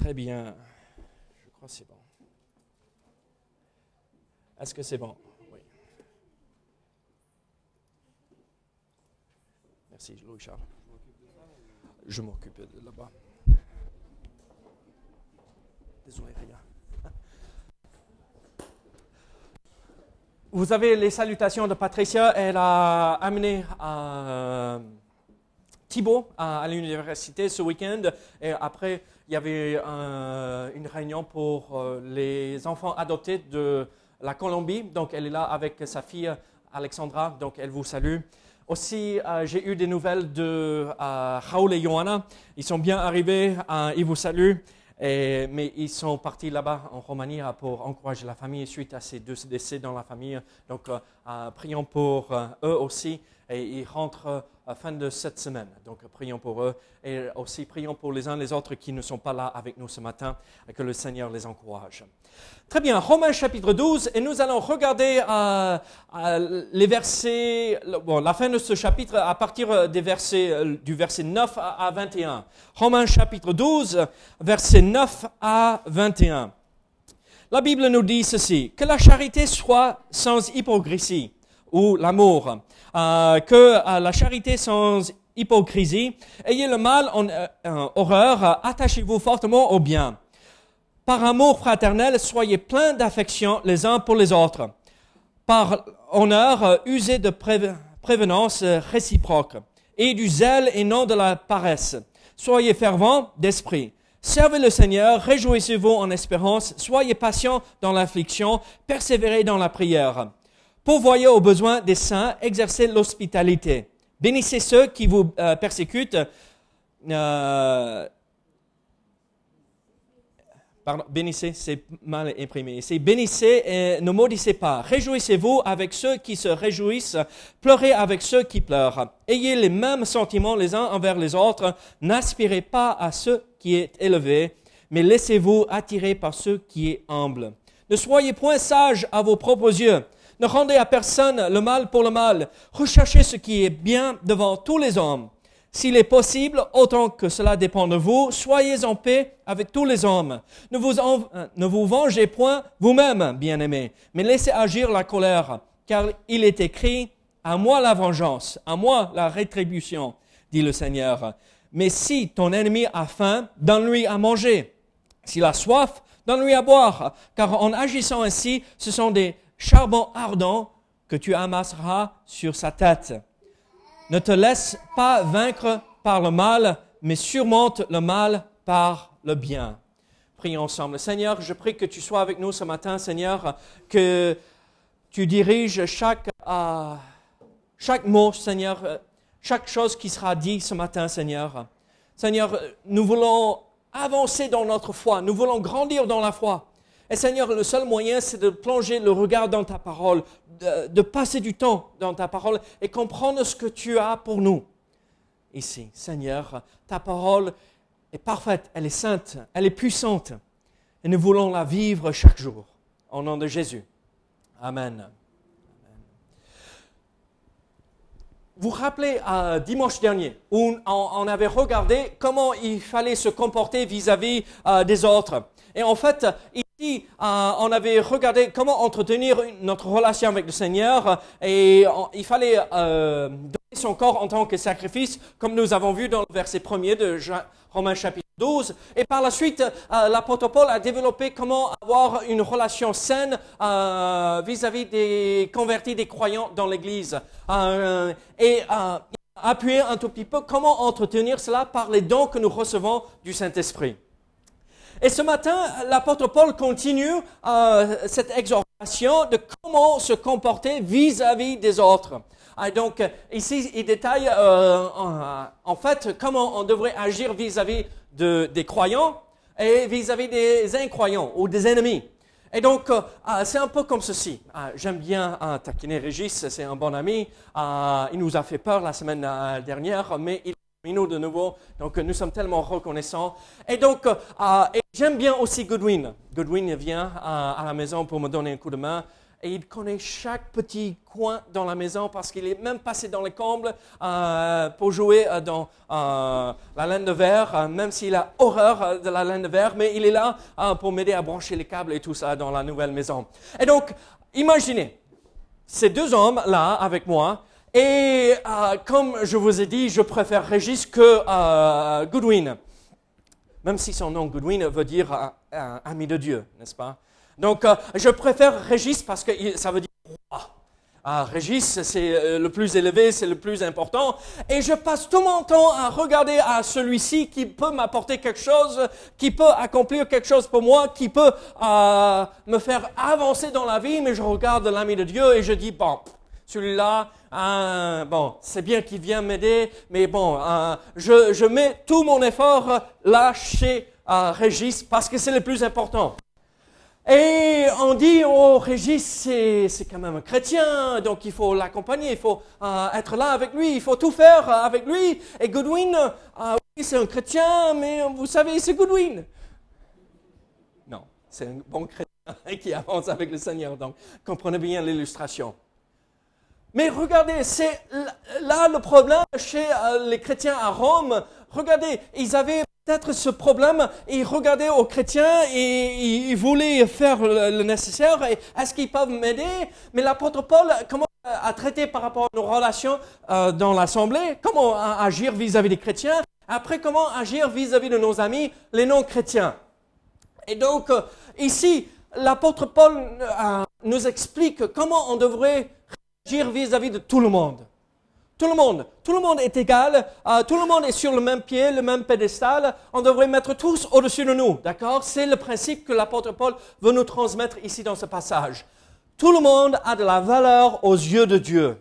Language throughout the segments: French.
Très bien. Je crois que c'est bon. Est-ce que c'est bon? Oui. Merci, Louis-Charles. Je m'occupe de là-bas. Désolé, rien. Vous avez les salutations de Patricia. Elle a amené euh, Thibault à, à l'université ce week-end. Et après, il y avait euh, une réunion pour euh, les enfants adoptés de la Colombie. Donc, elle est là avec sa fille Alexandra. Donc, elle vous salue. Aussi, euh, j'ai eu des nouvelles de Raoul et Johanna. Ils sont bien arrivés. ils vous saluent. Mais ils sont partis là-bas en Roumanie pour encourager la famille suite à ces deux décès dans la famille. Donc, prions pour eux aussi. Et ils rentrent fin de cette semaine. Donc, prions pour eux et aussi prions pour les uns les autres qui ne sont pas là avec nous ce matin et que le Seigneur les encourage. Très bien, Romains chapitre 12 et nous allons regarder euh, euh, les versets, bon, la fin de ce chapitre à partir des versets, euh, du verset 9 à 21. Romains chapitre 12, versets 9 à 21. La Bible nous dit ceci, que la charité soit sans hypocrisie ou l'amour, que euh, la charité sans hypocrisie, ayez le mal en euh, horreur, attachez-vous fortement au bien. Par amour fraternel, soyez pleins d'affection les uns pour les autres. Par honneur, usez de prévenance réciproque et du zèle et non de la paresse. Soyez fervents d'esprit. Servez le Seigneur, réjouissez-vous en espérance, soyez patients dans l'affliction, persévérez dans la prière. Pourvoyez aux besoins des saints, exercez l'hospitalité. Bénissez ceux qui vous euh, persécutent. Euh, pardon, bénissez, c'est mal imprimé. C'est bénissez et ne maudissez pas. Réjouissez-vous avec ceux qui se réjouissent. Pleurez avec ceux qui pleurent. Ayez les mêmes sentiments les uns envers les autres. N'aspirez pas à ce qui est élevé, mais laissez-vous attirer par ce qui est humble. Ne soyez point sages à vos propres yeux. Ne rendez à personne le mal pour le mal. Recherchez ce qui est bien devant tous les hommes. S'il est possible, autant que cela dépend de vous, soyez en paix avec tous les hommes. Ne vous, euh, vengez point vous-même, bien-aimés, mais laissez agir la colère, car il est écrit, à moi la vengeance, à moi la rétribution, dit le Seigneur. Mais si ton ennemi a faim, donne-lui à manger. S'il a soif, donne-lui à boire, car en agissant ainsi, ce sont des charbon ardent que tu amasseras sur sa tête. Ne te laisse pas vaincre par le mal, mais surmonte le mal par le bien. Prions ensemble. Seigneur, je prie que tu sois avec nous ce matin, Seigneur, que tu diriges chaque, euh, mot, Seigneur, euh, chaque chose qui sera dit ce matin, Seigneur. Seigneur, nous voulons avancer dans notre foi, nous voulons grandir dans la foi. Et Seigneur, le seul moyen, c'est de plonger le regard dans ta parole, de, passer du temps dans ta parole et comprendre ce que tu as pour nous. Ici, Seigneur, ta parole est parfaite, elle est sainte, elle est puissante. Et nous voulons la vivre chaque jour. Au nom de Jésus. Amen. Vous vous rappelez euh, dimanche dernier où on, avait regardé comment il fallait se comporter vis-à-vis euh, des autres. Et en fait, ici, euh, on avait regardé comment entretenir notre relation avec le Seigneur et il fallait euh, son corps en tant que sacrifice, comme nous avons vu dans le verset 1er de Romains chapitre 12. Et par la suite, euh, l'apôtre Paul a développé comment avoir une relation saine vis-à-vis des convertis, des croyants dans l'Église. Et appuyer un tout petit peu comment entretenir cela par les dons que nous recevons du Saint-Esprit. Et ce matin, l'apôtre Paul continue cette exhortation de comment se comporter vis-à-vis des autres. Ah, donc, ici, il détaille en, fait comment on devrait agir vis-à-vis des croyants et vis-à-vis des incroyants ou des ennemis. Et donc, euh, c'est un peu comme ceci. Ah, j'aime bien taquiner Régis, c'est un bon ami. Ah, il nous a fait peur la semaine euh, dernière, mais il nous de nouveau. Donc, nous sommes tellement reconnaissants. Et donc, j'aime bien aussi Goodwin. Goodwin vient à la maison pour me donner un coup de main et il connaît chaque petit coin dans la maison parce qu'il est même passé dans les combles euh, pour jouer euh, dans euh, la laine de verre, même s'il a horreur de la laine de verre, mais il est là pour m'aider à brancher les câbles et tout ça dans la nouvelle maison. Et donc, imaginez, ces deux hommes là avec moi, et comme je vous ai dit, je préfère Régis que Goodwin, même si son nom Goodwin veut dire ami de Dieu, n'est-ce pas? Donc, euh, je préfère Régis parce que ça veut dire roi. Ah, Régis, c'est euh, le plus élevé, c'est le plus important. Et je passe tout mon temps à regarder à celui-ci qui peut m'apporter quelque chose, qui peut accomplir quelque chose pour moi, qui peut euh, me faire avancer dans la vie. Mais je regarde l'ami de Dieu et je dis, bon, celui-là, hein, bon, c'est bien qu'il vient m'aider, mais bon, je, je, mets tout mon effort là chez Régis parce que c'est le plus important. Et on dit, oh, Régis, c'est quand même un chrétien, donc il faut l'accompagner, il faut euh, être là avec lui, il faut tout faire avec lui. Et Goodwin, euh, oui, c'est un chrétien, mais vous savez, c'est Goodwin. Non, c'est un bon chrétien qui avance avec le Seigneur, donc comprenez bien l'illustration. Mais regardez, c'est là le problème chez euh, les chrétiens à Rome. Regardez, ils avaient peut-être ce problème, ils regardaient aux chrétiens et ils voulaient faire le nécessaire. Est-ce qu'ils peuvent m'aider? Mais l'apôtre Paul comment à traiter par rapport à nos relations euh, dans l'assemblée, comment agir vis-à-vis des chrétiens, après comment agir vis-à-vis de nos amis, les non-chrétiens? Et donc, euh, ici, l'apôtre Paul euh, nous explique comment on devrait vis-à-vis de tout le monde. Tout le monde, tout le monde est égal, euh, tout le monde est sur le même pied, le même pédestal. On devrait mettre tous au-dessus de nous, d'accord? C'est le principe que l'apôtre Paul veut nous transmettre ici dans ce passage. Tout le monde a de la valeur aux yeux de Dieu.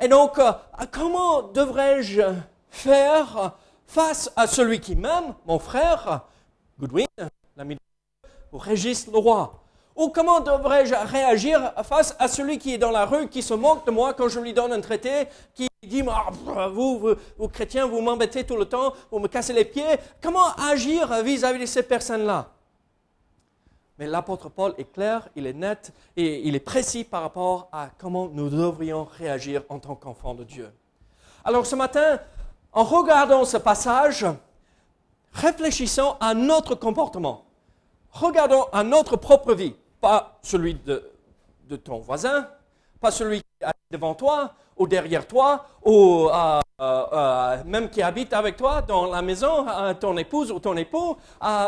Et donc, euh, comment devrais-je faire face à celui qui m'aime, mon frère, Goodwin, l'ami de Dieu, ou Régis le roi? Ou comment devrais-je réagir face à celui qui est dans la rue, qui se moque de moi quand je lui donne un traité, qui dit, ah, vous, vous, chrétiens, vous m'embêtez tout le temps, vous me cassez les pieds. Comment agir vis-à-vis de ces personnes-là? Mais l'apôtre Paul est clair, il est net et il est précis par rapport à comment nous devrions réagir en tant qu'enfants de Dieu. Alors ce matin, en regardant ce passage, réfléchissons à notre comportement. Regardons à notre propre vie pas celui de, ton voisin, pas celui qui est devant toi ou derrière toi, ou euh, euh, euh, même qui habite avec toi dans la maison, ton épouse ou ton époux,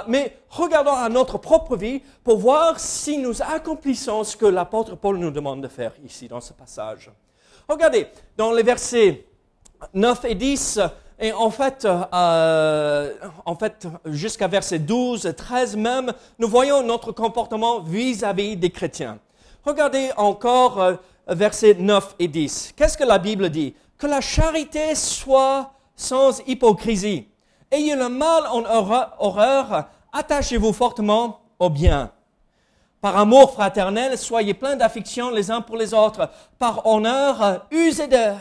mais regardons à notre propre vie pour voir si nous accomplissons ce que l'apôtre Paul nous demande de faire ici dans ce passage. Regardez, dans les versets 9 et 10, et en fait, euh, en fait jusqu'à verset 12, 13 même, nous voyons notre comportement vis-à-vis des chrétiens. Regardez encore euh, versets 9 et 10. Qu'est-ce que la Bible dit? Que la charité soit sans hypocrisie. Ayez le mal en horreur, attachez-vous fortement au bien. Par amour fraternel, soyez pleins d'affection les uns pour les autres. Par honneur, usez de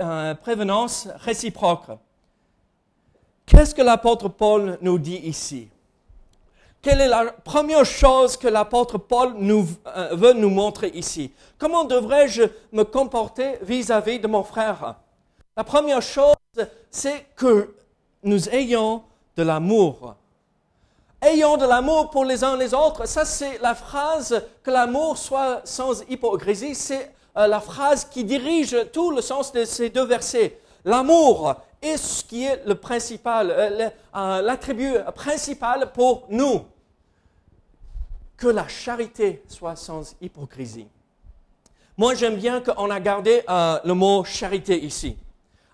euh, prévenance réciproque. Qu'est-ce que l'apôtre Paul nous dit ici? Quelle est la première chose que l'apôtre Paul euh, veut nous montrer ici? Comment devrais-je me comporter vis-à-vis de mon frère? La première chose, c'est que nous ayons de l'amour. Ayons de l'amour pour les uns les autres. Ça, c'est la phrase que l'amour soit sans hypocrisie. C'est euh, la phrase qui dirige tout le sens de ces deux versets. L'amour est ce qui est le principal, euh, euh, l'attribut principal pour nous. Que la charité soit sans hypocrisie. Moi, j'aime bien qu'on a gardé euh, le mot charité ici.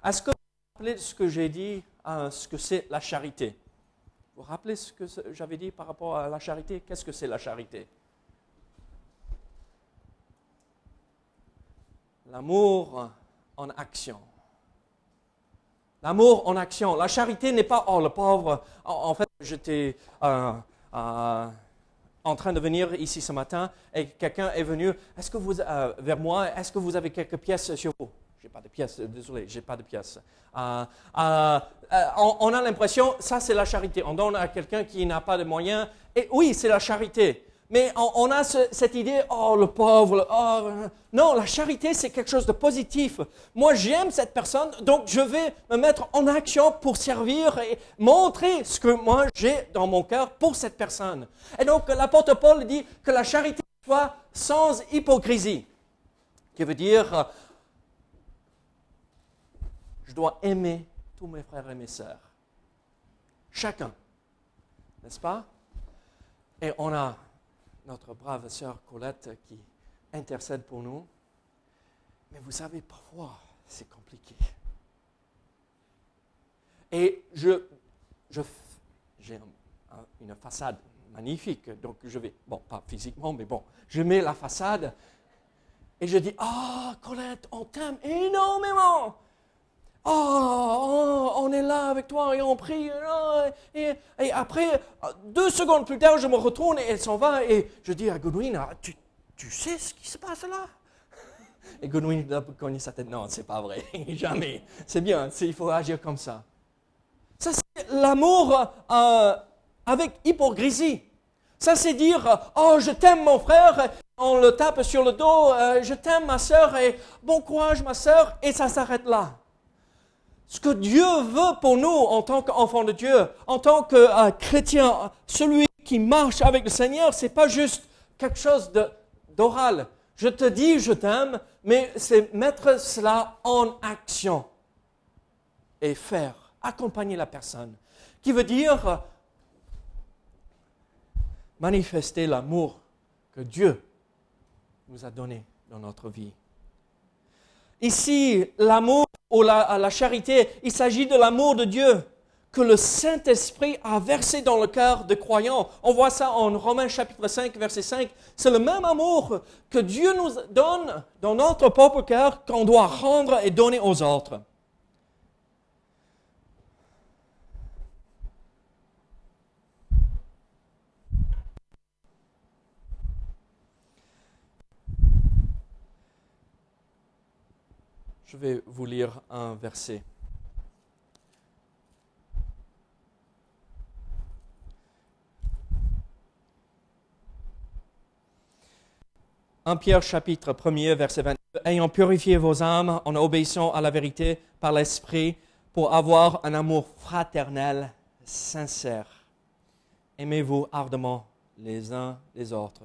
Est-ce que vous vous rappelez de ce que j'ai dit, ce que c'est la charité? Vous vous rappelez ce que j'avais dit par rapport à la charité? Qu'est-ce que c'est la charité? L'amour en action. L'amour en action. La charité n'est pas, oh le pauvre, en, fait, j'étais euh, euh, en train de venir ici ce matin et quelqu'un est venu, est-ce que vous, euh, vers moi, est-ce que vous avez quelques pièces sur vous? J'ai pas de pièces, désolé, j'ai pas de pièces. On, on, a l'impression, ça c'est la charité. On donne à quelqu'un qui n'a pas de moyens. Et oui, c'est la charité. Mais on, a cette idée, oh le pauvre, oh, non, la charité c'est quelque chose de positif. Moi j'aime cette personne, donc je vais me mettre en action pour servir et montrer ce que moi j'ai dans mon cœur pour cette personne. Et donc l'apôtre Paul dit que la charité soit sans hypocrisie, qui veut dire, je dois aimer tous mes frères et mes sœurs, chacun, n'est-ce pas? Et on a notre brave sœur Colette qui intercède pour nous. Mais vous savez, parfois, c'est compliqué. Et je, j'ai une façade magnifique, donc je vais, bon, pas physiquement, mais bon, je mets la façade et je dis, ah, Colette, on t'aime énormément. Oh, on est là avec toi et on prie. Et, après, deux secondes plus tard, je me retourne et elle s'en va et je dis à Goodwin, ah, tu, sais ce qui se passe là? Et Goodwin a connu sa tête, non, c'est pas vrai, jamais. C'est bien, il faut agir comme ça. Ça, c'est l'amour euh, avec hypocrisie. Ça, c'est dire, oh, je t'aime mon frère, on le tape sur le dos, euh, je t'aime ma soeur, et bon courage ma soeur, et ça s'arrête là. Ce que Dieu veut pour nous en tant qu'enfants de Dieu, en tant que euh, chrétien, celui qui marche avec le Seigneur, c'est pas juste quelque chose d'oral. Je te dis je t'aime, mais c'est mettre cela en action et faire, accompagner la personne. Qui veut dire manifester l'amour que Dieu nous a donné dans notre vie. Ici, l'amour ou la, la charité, il s'agit de l'amour de Dieu que le Saint-Esprit a versé dans le cœur des croyants. On voit ça en Romains chapitre 5, verset 5. C'est le même amour que Dieu nous donne dans notre propre cœur qu'on doit rendre et donner aux autres. Je vais vous lire un verset. Un Pierre chapitre 1er verset 22. Ayant purifié vos âmes en obéissant à la vérité par l'Esprit pour avoir un amour fraternel sincère. Aimez-vous ardemment les uns les autres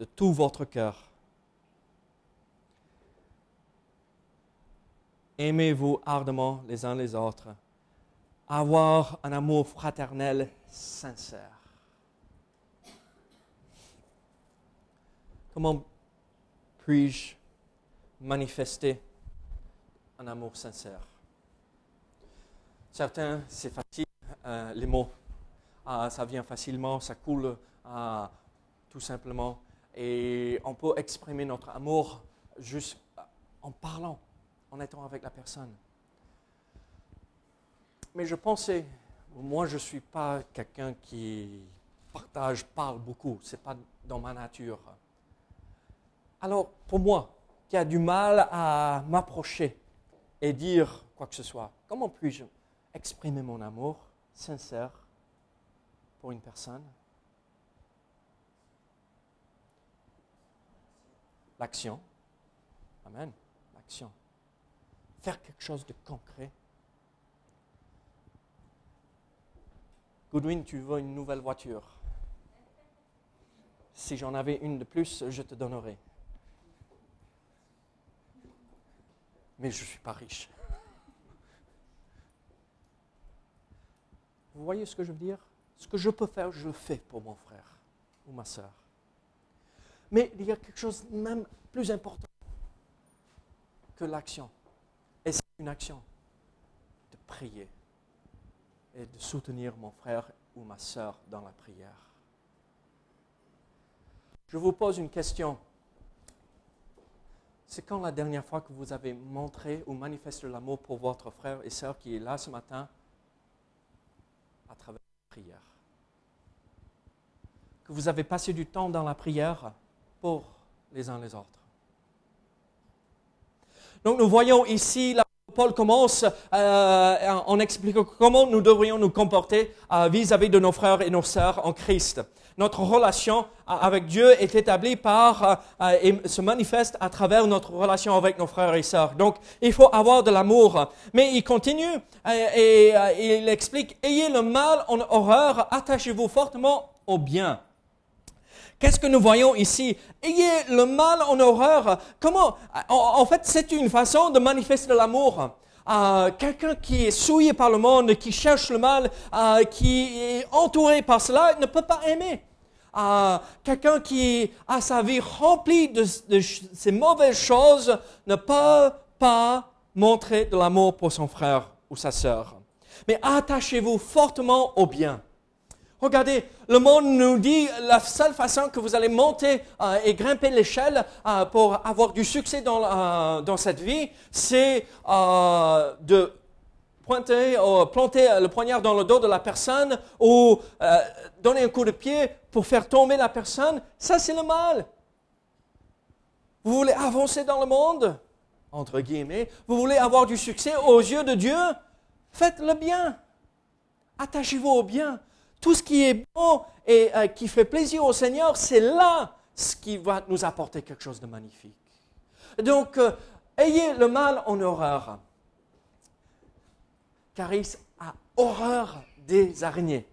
de tout votre cœur aimez-vous ardemment les uns les autres, avoir un amour fraternel sincère. Comment puis-je manifester un amour sincère? Certains, c'est facile, euh, les mots, ah, ça vient facilement, ça coule ah, tout simplement, et on peut exprimer notre amour juste en parlant en étant avec la personne. Mais je pensais, moi je ne suis pas quelqu'un qui partage, parle beaucoup, ce n'est pas dans ma nature. Alors pour moi, qui a du mal à m'approcher et dire quoi que ce soit, comment puis-je exprimer mon amour sincère pour une personne? L'action. Amen. L'action quelque chose de concret. Goodwin, tu veux une nouvelle voiture? Si j'en avais une de plus, je te donnerais. Mais je ne suis pas riche. Vous voyez ce que je veux dire? Ce que je peux faire, je le fais pour mon frère ou ma soeur. Mais il y a quelque chose même plus important que l'action. Une action de prier et de soutenir mon frère ou ma soeur dans la prière. Je vous pose une question. C'est quand la dernière fois que vous avez montré ou manifesté l'amour pour votre frère et sœur qui est là ce matin à travers la prière? Que vous avez passé du temps dans la prière pour les uns les autres. Donc nous voyons ici, là, Paul commence euh, en expliquant comment nous devrions nous comporter euh, vis-à-vis de nos frères et nos sœurs en Christ. Notre relation euh, avec Dieu est établie par et se manifeste à travers notre relation avec nos frères et sœurs. Donc, il faut avoir de l'amour. Mais il continue et, et il explique, ayez le mal en horreur, attachez-vous fortement au bien. Qu'est-ce que nous voyons ici? Ayez le mal en horreur. Comment? En, fait, c'est une façon de manifester l'amour. Euh, quelqu'un qui est souillé par le monde, qui cherche le mal, euh, qui est entouré par cela, ne peut pas aimer. Euh, quelqu'un qui a sa vie remplie de, de ces mauvaises choses ne peut pas montrer de l'amour pour son frère ou sa sœur. Mais attachez-vous fortement au bien. Regardez, le monde nous dit la seule façon que vous allez monter euh, et grimper l'échelle euh, pour avoir du succès dans, euh, dans cette vie, c'est de pointer, planter le poignard dans le dos de la personne ou donner un coup de pied pour faire tomber la personne. Ça, c'est le mal. Vous voulez avancer dans le monde, entre guillemets, vous voulez avoir du succès aux yeux de Dieu, faites le bien. Attachez-vous au bien. Tout ce qui est bon et euh, qui fait plaisir au Seigneur, c'est là ce qui va nous apporter quelque chose de magnifique. Donc, euh, ayez le mal en horreur. Caris a horreur des araignées.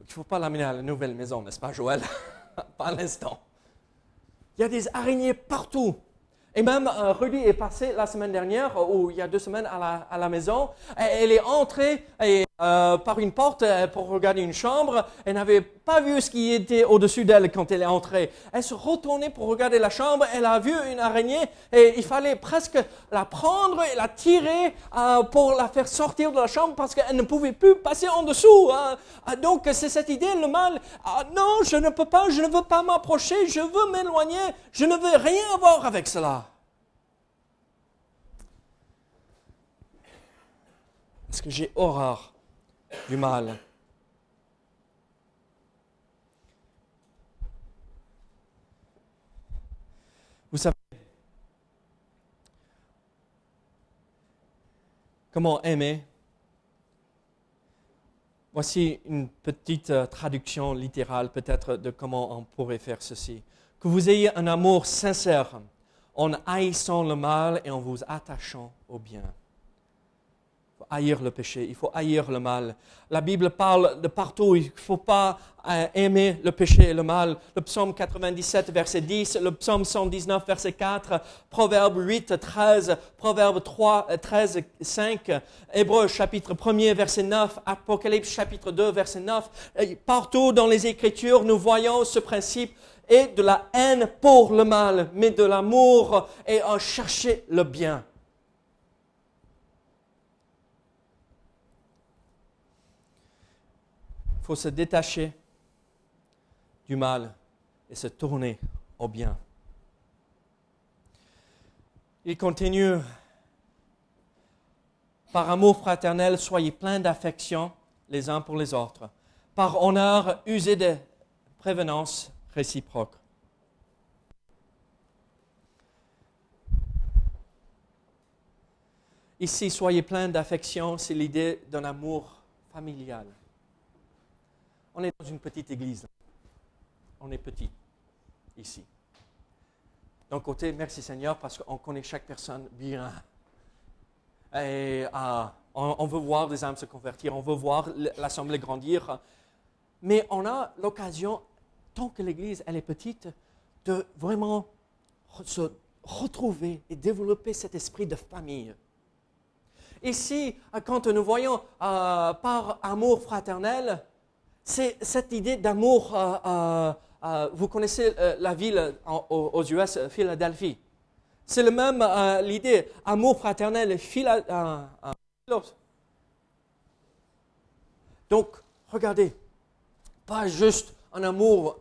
Il ne faut pas l'amener à la nouvelle maison, n'est-ce pas, Joël? Pas l'instant. Il y a des araignées partout. Et même euh, Rudy est passé la semaine dernière, ou il y a deux semaines, à la, à la maison. elle est entrée euh, par une porte euh, pour regarder une chambre. Elle n'avait pas vu ce qui était au-dessus d'elle quand elle est entrée. Elle se retournait pour regarder la chambre. Elle a vu une araignée et il fallait presque la prendre et la tirer pour la faire sortir de la chambre parce qu'elle ne pouvait plus passer en dessous. Hein. Donc c'est cette idée, le mal. Ah, non, je ne peux pas, je ne veux pas m'approcher, je veux m'éloigner, je ne veux rien avoir avec cela. Parce que j'ai horreur? Du mal. Vous savez comment aimer? Voici une petite euh, traduction littérale peut-être de comment on pourrait faire ceci. Que vous ayez un amour sincère en haïssant le mal et en vous attachant au bien haïr le péché, il faut haïr le mal. La Bible parle de partout, il ne faut pas euh, aimer le péché et le mal. Le psaume 97, verset 10, le psaume 119, verset 4, Proverbe 8, 13, Proverbe 3, 13, 5, Hébreu chapitre 1 verset 9, Apocalypse chapitre 2, verset 9. partout dans les Écritures, nous voyons ce principe et de la haine pour le mal, mais de l'amour et en chercher le bien. Faut se détacher du mal et se tourner au bien. Il continue, par amour fraternel, soyez pleins d'affection les uns pour les autres. Par honneur, usez de prévenance réciproque. Ici, soyez pleins d'affection, c'est l'idée d'un amour familial. On est dans une petite église. On est petit ici. D'un côté, merci Seigneur parce qu'on connaît chaque personne bien. Et euh, on, veut voir des âmes se convertir, on veut voir l'assemblée grandir. Mais on a l'occasion, tant que l'église elle est petite, de vraiment se retrouver et développer cet esprit de famille. ici, quand nous voyons euh, par amour fraternel, c'est cette idée d'amour. euh, euh, vous connaissez euh, la ville en- aux, US, Philadelphie. C'est le même euh, l'idée, amour fraternel, phila, euh, euh. Donc, regardez, pas juste un amour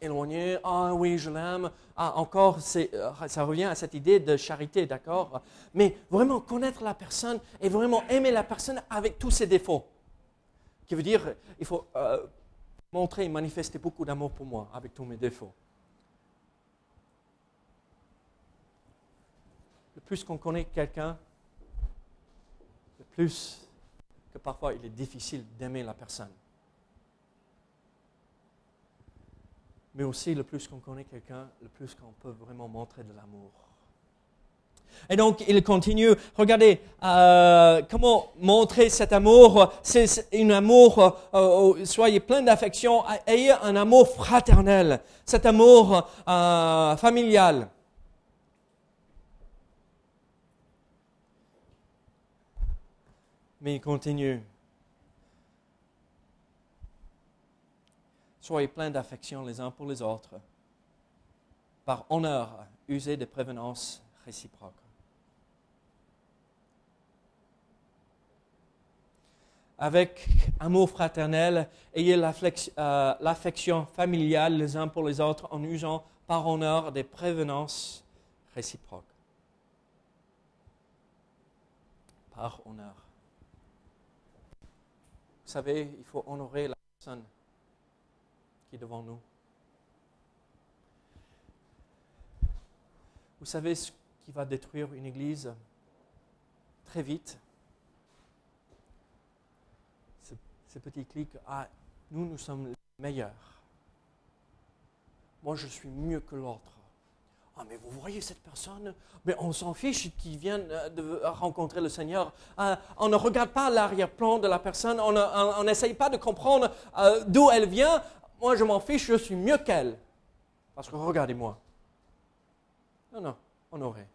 éloigné, ah oui, je l'aime, ah encore, euh, ça revient à cette idée de charité, d'accord? Mais vraiment connaître la personne et vraiment aimer la personne avec tous ses défauts. Qui veut dire, il faut euh, montrer et manifester beaucoup d'amour pour moi avec tous mes défauts. Le plus qu'on connaît quelqu'un, le plus que parfois il est difficile d'aimer la personne. Mais aussi, le plus qu'on connaît quelqu'un, le plus qu'on peut vraiment montrer de l'amour. Et donc, il continue, regardez, euh, comment montrer cet amour. C'est un amour, euh, soyez plein d'affection, ayez un amour fraternel, cet amour euh, familial. Mais il continue. Soyez pleins d'affection les uns pour les autres. Par honneur, usez de prévenance réciproque. Avec amour fraternel, ayez euh, l'affection familiale les uns pour les autres en usant par honneur des prévenances réciproques. Par honneur. Vous savez, il faut honorer la personne qui est devant nous. Vous savez qui va détruire une église très vite Ce- Ces petits clics, ah, nous, nous sommes les meilleurs. Moi, je suis mieux que l'autre. Ah, mais vous voyez cette personne, mais on s'en fiche qu'il vienne euh, de rencontrer le Seigneur. Ah, on ne regarde pas l'arrière-plan de la personne, on ne- on on n'essaye pas de comprendre euh, d'où elle vient. Moi, je m'en fiche, je suis mieux qu'elle. Parce que regardez-moi. Non, non, honorer.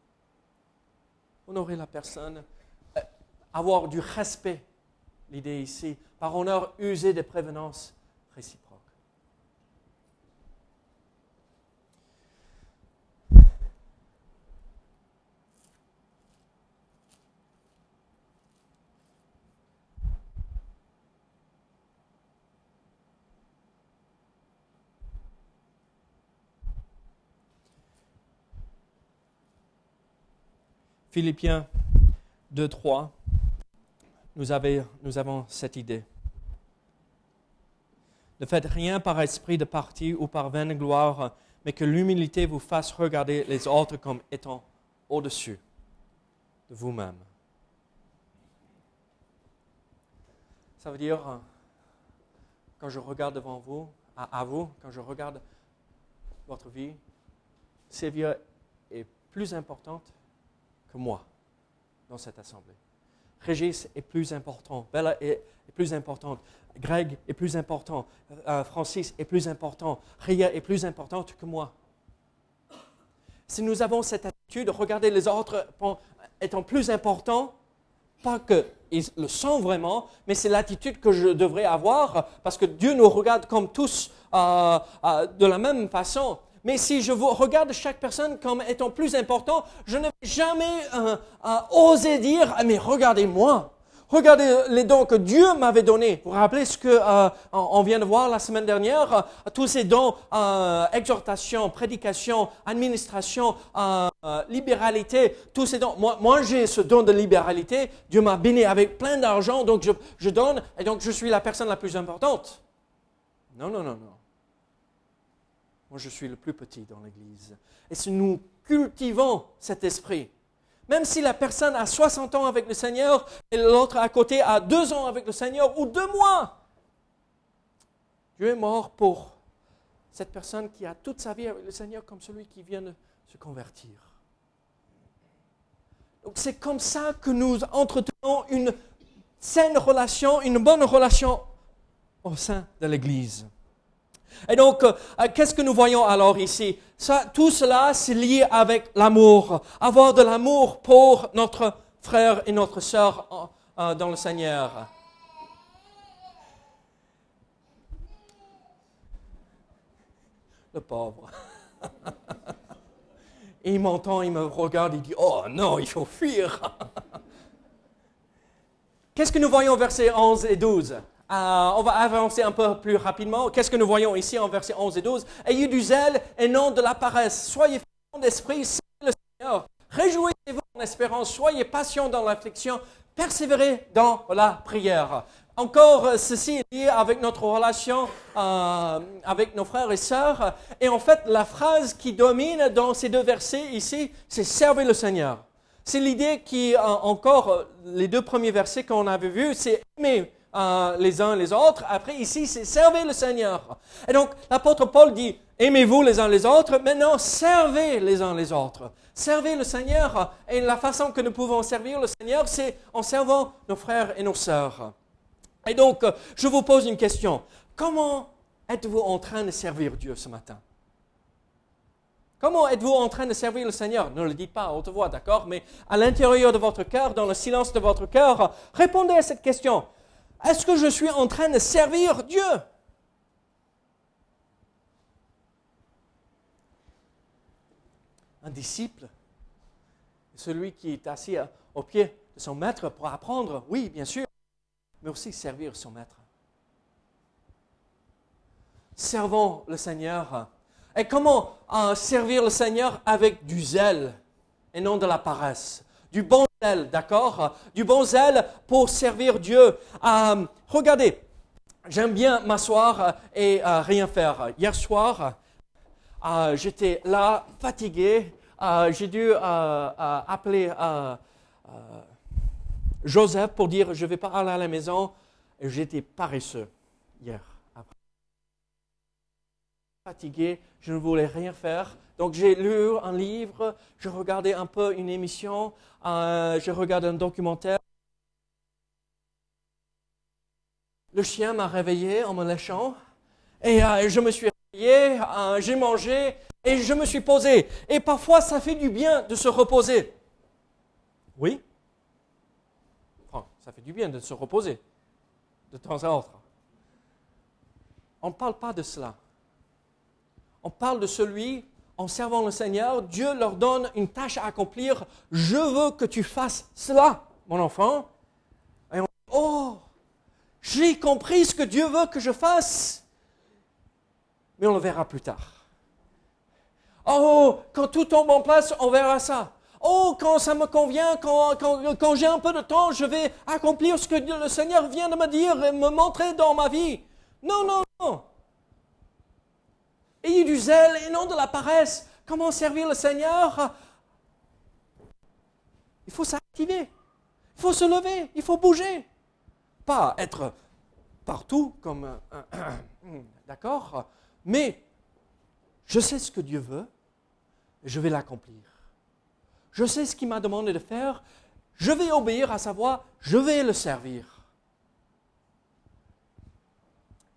Honorer la personne, euh, avoir du respect. L'idée ici, par honneur, user des prévenances réciproques. Philippiens 2, 3, nous, avons cette idée. Ne faites rien par esprit de parti ou par vaine gloire, mais que l'humilité vous fasse regarder les autres comme étant au-dessus de vous-même. Ça veut dire, quand je regarde devant vous, à, vous, quand je regarde votre vie, Sylvia est plus importante que moi dans cette assemblée. Régis est plus important, Bella est, plus importante, Greg est plus important, euh, Francis est plus important, Ria est plus importante que moi. Si nous avons cette attitude de regarder les autres étant plus importants, pas qu'ils le sont vraiment, mais c'est l'attitude que je devrais avoir parce que Dieu nous regarde comme tous euh, euh, de la même façon. Mais si je regarde chaque personne comme étant plus important, je ne vais jamais euh, euh, oser dire Ah, mais regardez-moi, regardez les dons que Dieu m'avait donnés. Vous vous rappelez ce que euh, vient de voir la semaine dernière euh, Tous ces dons, euh, exhortation, prédication, administration, euh, euh, libéralité, tous ces dons. Moi, j'ai ce don de libéralité. Dieu m'a béni avec plein d'argent, donc je donne, et donc je suis la personne la plus importante. Non, non, non, non. Moi, je suis le plus petit dans l'Église. Et si nous cultivons cet esprit, même si la personne a 60 ans avec le Seigneur et l'autre à côté a deux ans avec le Seigneur ou deux mois, Dieu est mort pour cette personne qui a toute sa vie avec le Seigneur comme celui qui vient de se convertir. Donc c'est comme ça que nous entretenons une saine relation, une bonne relation au sein de l'Église. Et donc, euh, qu'est-ce que nous voyons alors ici? Tout cela, c'est lié avec l'amour. Avoir de l'amour pour notre frère et notre sœur euh, dans le Seigneur. Le pauvre. Il m'entend, il me regarde, il dit, oh non, il faut fuir. Qu'est-ce que nous voyons au verset 11 et 12 euh, on va avancer un peu plus rapidement. Qu'est-ce que nous voyons ici en versets 11 et 12 Ayez du zèle et non de la paresse. Soyez fermes d'esprit, le Seigneur. Réjouissez-vous en espérance. Soyez patients dans l'affliction. Persévérez dans la prière. Encore, ceci est lié avec notre relation euh, avec nos frères et sœurs. Et en fait, la phrase qui domine dans ces deux versets ici, c'est servez le Seigneur. C'est l'idée qui, euh, encore, les deux premiers versets qu'on avait vus, c'est aimer les uns les autres. Après, ici, c'est servez le Seigneur. Et donc, l'apôtre Paul dit, aimez-vous les uns les autres. Maintenant, servez les uns les autres. Servez le Seigneur. Et la façon que nous pouvons servir le Seigneur, c'est en servant nos frères et nos sœurs. Et donc, euh, je vous pose une question. Comment êtes-vous en train de servir Dieu ce matin? Comment êtes-vous en train de servir le Seigneur? Ne le dites pas à haute voix, d'accord? Mais à l'intérieur de votre cœur, dans le silence de votre cœur, répondez à cette question. Est-ce que je suis en train de servir Dieu? Un disciple, celui qui est assis au pied de son maître pour apprendre, oui, bien sûr mais aussi servir son maître. Servons le Seigneur. Et comment euh, servir le Seigneur? Avec du zèle et non de la paresse Du bon d'accord? Du bon zèle pour servir Dieu. Euh, regardez, j'aime bien m'asseoir et euh, rien faire. Hier soir, j'étais là, fatigué. J'ai dû appeler Joseph pour dire je ne vais pas aller à la maison. J'étais paresseux hier. Après. Fatigué, je ne voulais rien faire. Donc j'ai lu un livre, je regardais un peu une émission, euh, je regardais un documentaire. Le chien m'a réveillé en me léchant et euh, je me suis réveillé, euh, j'ai mangé et je me suis posé. Et parfois ça fait du bien de se reposer. Oui ça fait du bien de se reposer de temps à autre. On ne parle pas de cela. On parle de celui, en servant le Seigneur, Dieu leur donne une tâche à accomplir. Je veux que tu fasses cela, mon enfant. Et on dit, oh, j'ai compris ce que Dieu veut que je fasse. Mais on le verra plus tard. Oh, quand tout tombe en place, on verra ça. Oh, quand ça me convient, quand, quand, j'ai un peu de temps, je vais accomplir ce que le Seigneur vient de me dire et me montrer dans ma vie. Non, non, non. Ayez du zèle et non de la paresse. Comment servir le Seigneur? Il faut s'activer. Il faut se lever. Il faut bouger. Pas être partout comme... D'accord? Mais je sais ce que Dieu veut je vais l'accomplir. Je sais ce qu'il m'a demandé de faire. Je vais obéir à sa voix. Je vais le servir.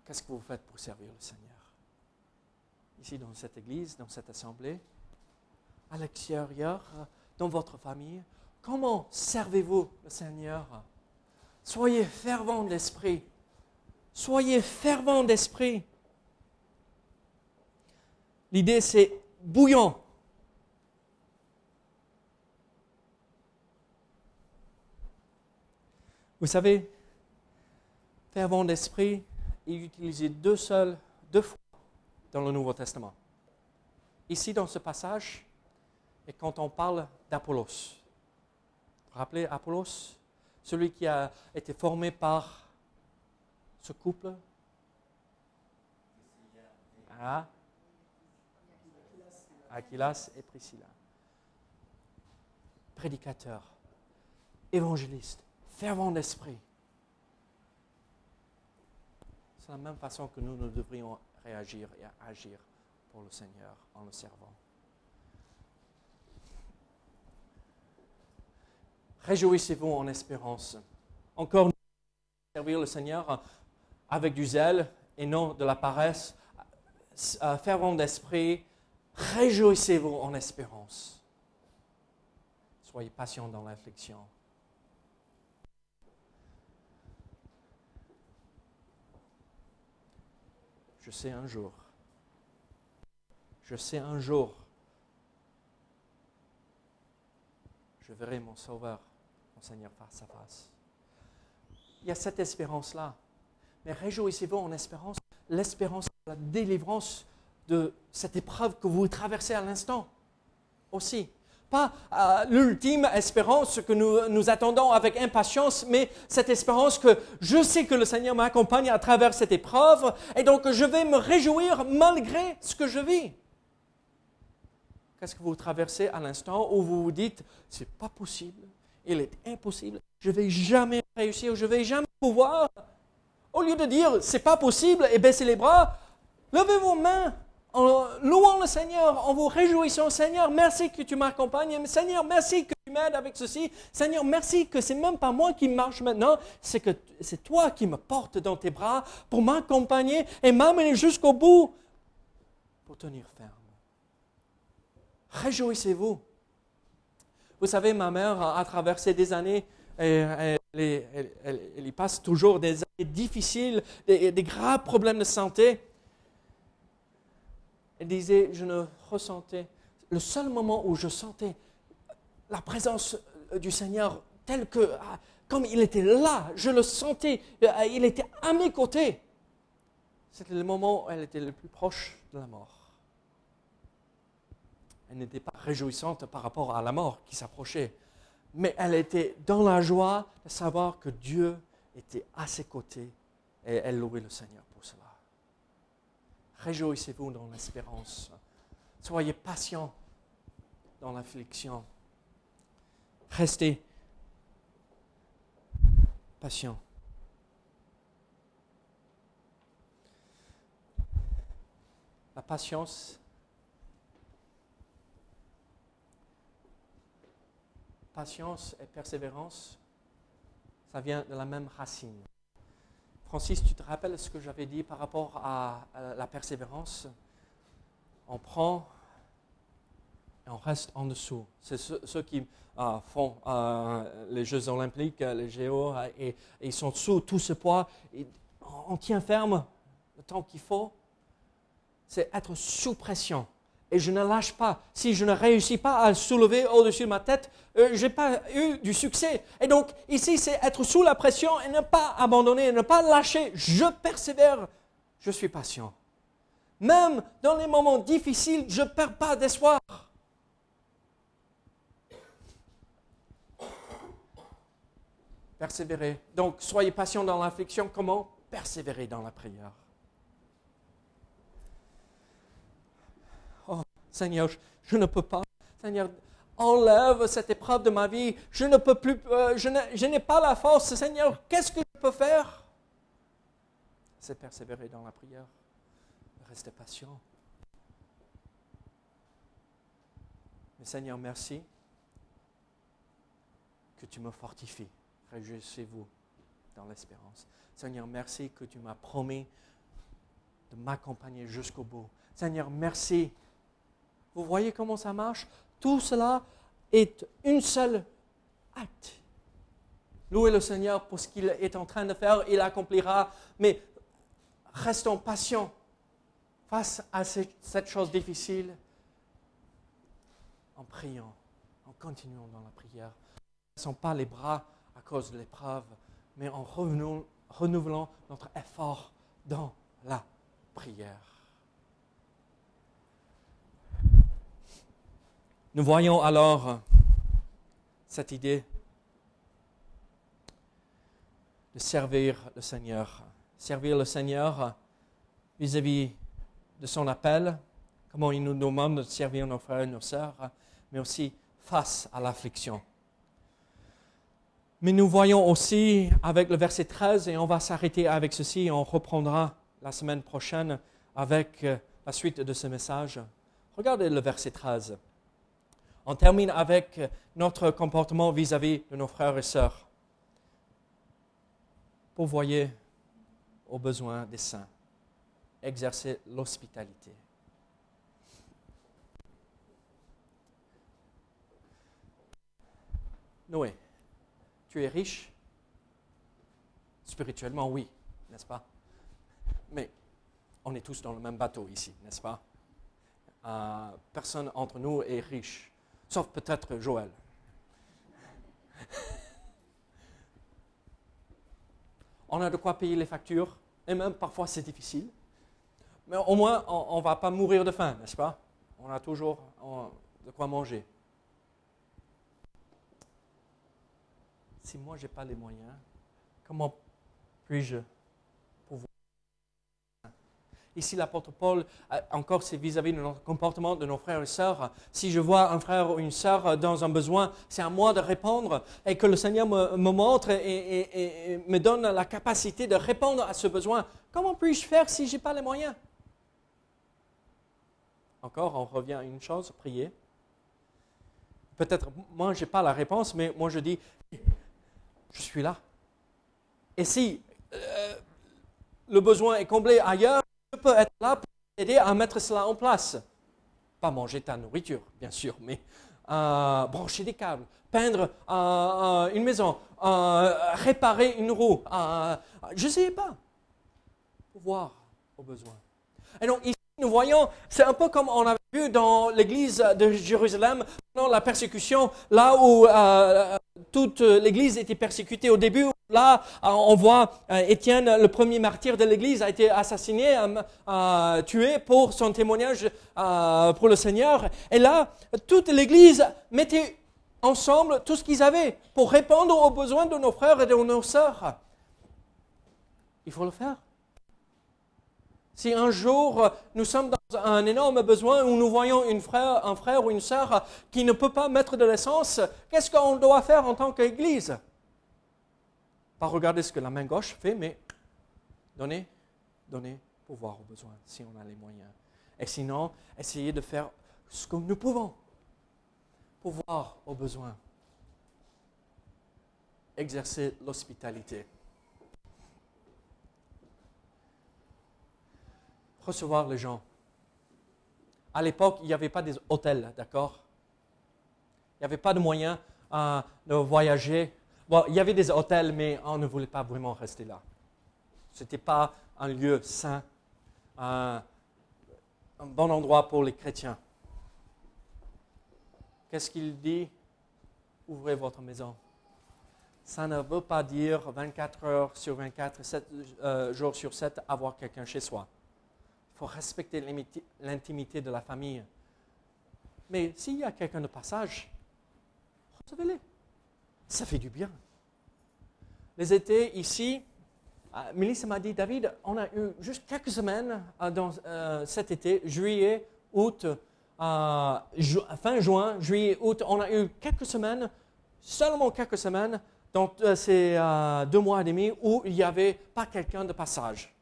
Qu'est-ce que vous faites pour servir le Seigneur? Ici, dans cette église, dans cette assemblée, à l'extérieur, dans votre famille, comment servez-vous le Seigneur? Soyez fervents d'esprit. Soyez fervents d'esprit. L'idée, c'est bouillant. Vous savez, fervent d'esprit est utilisé deux seuls, deux fois dans le Nouveau Testament. Ici, dans ce passage, et quand on parle d'Apollos. Vous rappelez Apollos Celui qui a été formé par ce couple? Ah. Aquilas et Priscilla. Prédicateur, évangéliste, fervent d'esprit. C'est la même façon que nous, nous devrions réagir et agir pour le Seigneur en le servant. Réjouissez-vous en espérance. Encore servir le Seigneur avec du zèle et non de la paresse, euh, fervent d'esprit. Réjouissez-vous en espérance. Soyez patient dans l'affliction je sais un jour, je sais un jour, je verrai mon Sauveur, mon Seigneur face à face. Il y a cette espérance-là. Mais réjouissez-vous en espérance, l'espérance de la délivrance de cette épreuve que vous traversez à l'instant aussi. Pas euh, l'ultime espérance que nous, nous attendons avec impatience, mais cette espérance que je sais que le Seigneur m'accompagne à travers cette épreuve et donc je vais me réjouir malgré ce que je vis. Qu'est-ce que vous traversez à l'instant où vous vous dites, c'est pas possible, il est impossible, je vais jamais réussir, je vais jamais pouvoir. Au lieu de dire, c'est pas possible et baissez les bras, levez vos mains en louant le Seigneur, en vous réjouissant, Seigneur, merci que tu m'accompagnes, Seigneur, merci que tu m'aides avec ceci, Seigneur, merci que c'est même pas moi qui marche maintenant, c'est que c'est toi qui me portes dans tes bras pour m'accompagner et m'amener jusqu'au bout pour tenir ferme. Réjouissez-vous. Vous savez, ma mère a traversé des années, et elle, y passe toujours des années difficiles, des graves problèmes de santé. Elle disait, je ne ressentais, le seul moment où je sentais la présence du Seigneur tel que, ah, comme il était là, je le sentais, euh, il était à mes côtés. C'était le moment où elle était le plus proche de la mort elle n'était pas réjouissante par rapport à la mort qui s'approchait, mais elle était dans la joie de savoir que Dieu était à ses côtés et elle louait le Seigneur. Réjouissez-vous dans l'espérance. Soyez patient dans l'affliction. Restez patient. La patience patience et persévérance, ça vient de la même racine. Francis, tu te rappelles ce que j'avais dit par rapport à, la persévérance? On prend et on reste en dessous. C'est ceux, qui euh, font euh, les Jeux olympiques, les géos, et, ils sont sous tout ce poids. On tient ferme le temps qu'il faut. C'est être sous pression et je ne lâche pas. Si je ne réussis pas à le soulever au-dessus de ma tête, euh, je n'ai pas eu du succès. Et donc, ici, c'est être sous la pression et ne pas abandonner, ne pas lâcher. Je persévère, je suis patient. Même dans les moments difficiles, je ne perds pas d'espoir. Persévérer. Donc, soyez patient dans l'affliction. Comment? Persévérer dans la prière. Seigneur, je ne peux pas. Seigneur, enlève cette épreuve de ma vie. Je ne peux plus, euh, je n'ai pas la force. Seigneur, qu'est-ce que je peux faire? C'est persévérer dans la prière. Rester patient. Seigneur, merci que tu me fortifies. Réjouissez-vous dans l'espérance. Seigneur, merci que tu m'as promis de m'accompagner jusqu'au bout. Seigneur, merci vous voyez comment ça marche? Tout cela est une seule acte. Louez le Seigneur pour ce qu'il est en train de faire, il accomplira, mais restons patients face à cette chose difficile en priant, en continuant dans la prière. Ne sont pas les bras à cause de l'épreuve, mais en renouvelant notre effort dans la prière. Nous voyons alors cette idée de servir le Seigneur. Servir le Seigneur vis-à-vis de son appel, comment il nous demande de servir nos frères et nos sœurs, mais aussi face à l'affliction. Mais nous voyons aussi avec le verset 13, et on va s'arrêter avec ceci, et on reprendra la semaine prochaine avec la suite de ce message. Regardez le verset 13. On termine avec notre comportement vis-à-vis de nos frères et sœurs. Pourvoyer aux besoins des saints. Exercer l'hospitalité. Noé, tu es riche? Spirituellement, oui, n'est-ce pas? Mais on est tous dans le même bateau ici, n'est-ce pas? Euh, Personne entre nous est riche, sauf peut-être Joël. on a de quoi payer les factures, et même parfois c'est difficile. Mais au moins, on ne va pas mourir de faim, n'est-ce pas? On a toujours de quoi manger. Si moi, je n'ai pas les moyens, comment puis-je Ici, l'apôtre Paul, encore, c'est vis-à-vis de notre comportement de nos frères et sœurs. Si je vois un frère ou une sœur dans un besoin, c'est à moi de répondre et que le Seigneur me, montre et, et, me donne la capacité de répondre à ce besoin. Comment puis-je faire si je n'ai pas les moyens? Encore, on revient à une chose, prier. Peut-être, moi, je n'ai pas la réponse, mais moi, je dis, je suis là. Et si euh, le besoin est comblé ailleurs, je peux être là pour aider à mettre cela en place. Pas manger ta nourriture, bien sûr, mais euh, brancher des câbles, peindre euh, une maison, réparer une roue. je ne sais pas. Voir aux besoins. Et donc ici, nous voyons, c'est un peu comme on avait vu dans l'église de Jérusalem pendant la persécution, là où euh, toute l'église était persécutée au début. Là, euh, on voit euh, Étienne, le premier martyr de l'église, a été assassiné, tué pour son témoignage pour le Seigneur. Et là, toute l'église mettait ensemble tout ce qu'ils avaient pour répondre aux besoins de nos frères et de nos sœurs. Il faut le faire. Si un jour nous sommes dans un énorme besoin où nous voyons un frère ou une sœur qui ne peut pas mettre de l'essence, qu'est-ce qu'on doit faire en tant qu'Église? Pas regarder ce que la main gauche fait, mais donner, donner pour voir aux besoins, si on a les moyens. Et sinon, essayer de faire ce que nous pouvons pour voir aux besoins. Exercer l'hospitalité. Recevoir les gens. À l'époque, il n'y avait pas des hôtels, d'accord? Il n'y avait pas de moyens euh, de voyager. Bon, il y avait des hôtels, mais on ne voulait pas vraiment rester là. Ce n'était pas un lieu sain, un bon endroit pour les chrétiens. Qu'est-ce qu'il dit? Ouvrez votre maison. Ça ne veut pas dire 24 heures sur 24, 7 euh, jours sur 7, avoir quelqu'un chez soi. Respecter l'intimité de la famille. Mais s'il y a quelqu'un de passage, recevez-les. Ça fait du bien. Les étés ici, euh, m'a dit, David, on a eu juste quelques semaines euh, dans euh, cet été, juillet, août, fin juin, juillet, août, on a eu quelques semaines, seulement quelques semaines, dans ces deux mois et demi où il n'y avait pas quelqu'un de passage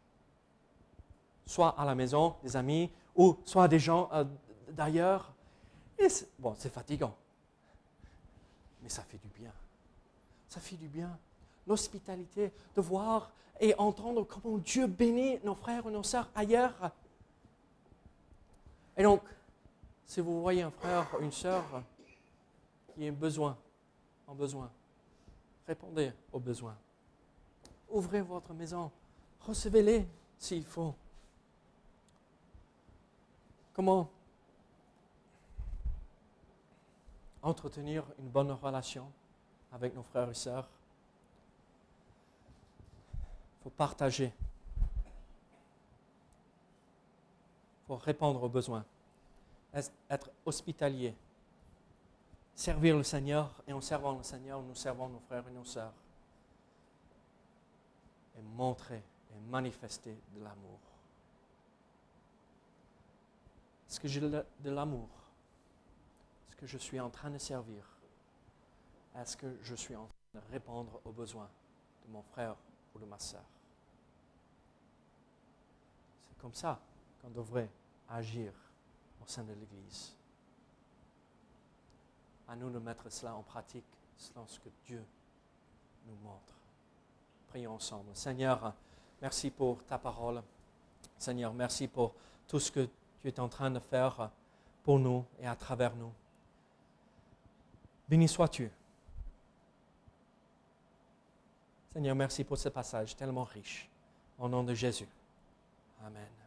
soit à la maison, des amis, ou soit des gens euh, d'ailleurs. bon, c'est fatigant, mais ça fait du bien. Ça fait du bien. L'hospitalité, de voir et entendre comment Dieu bénit nos frères et nos sœurs ailleurs. Et donc, si vous voyez un frère ou une sœur qui a besoin, en besoin, répondez aux besoins. Ouvrez votre maison, recevez-les s'il faut. Comment entretenir une bonne relation avec nos frères et sœurs? Il faut partager. Il faut répondre aux besoins. Être hospitalier? Servir le Seigneur et en servant le Seigneur, nous servons nos frères et nos sœurs. Et montrer et manifester de l'amour. Est-ce que j'ai de l'amour Est-ce que je suis en train de servir Est-ce que je suis en train de répondre aux besoins de mon frère ou de ma soeur C'est comme ça qu'on devrait agir au sein de l'Église. À nous de mettre cela en pratique selon ce que Dieu nous montre. Prions ensemble. Seigneur, merci pour ta parole. Seigneur, merci pour tout ce que tu es en train de faire pour nous et à travers nous. Béni sois-tu. Seigneur, merci pour ce passage tellement riche. Au nom de Jésus. Amen.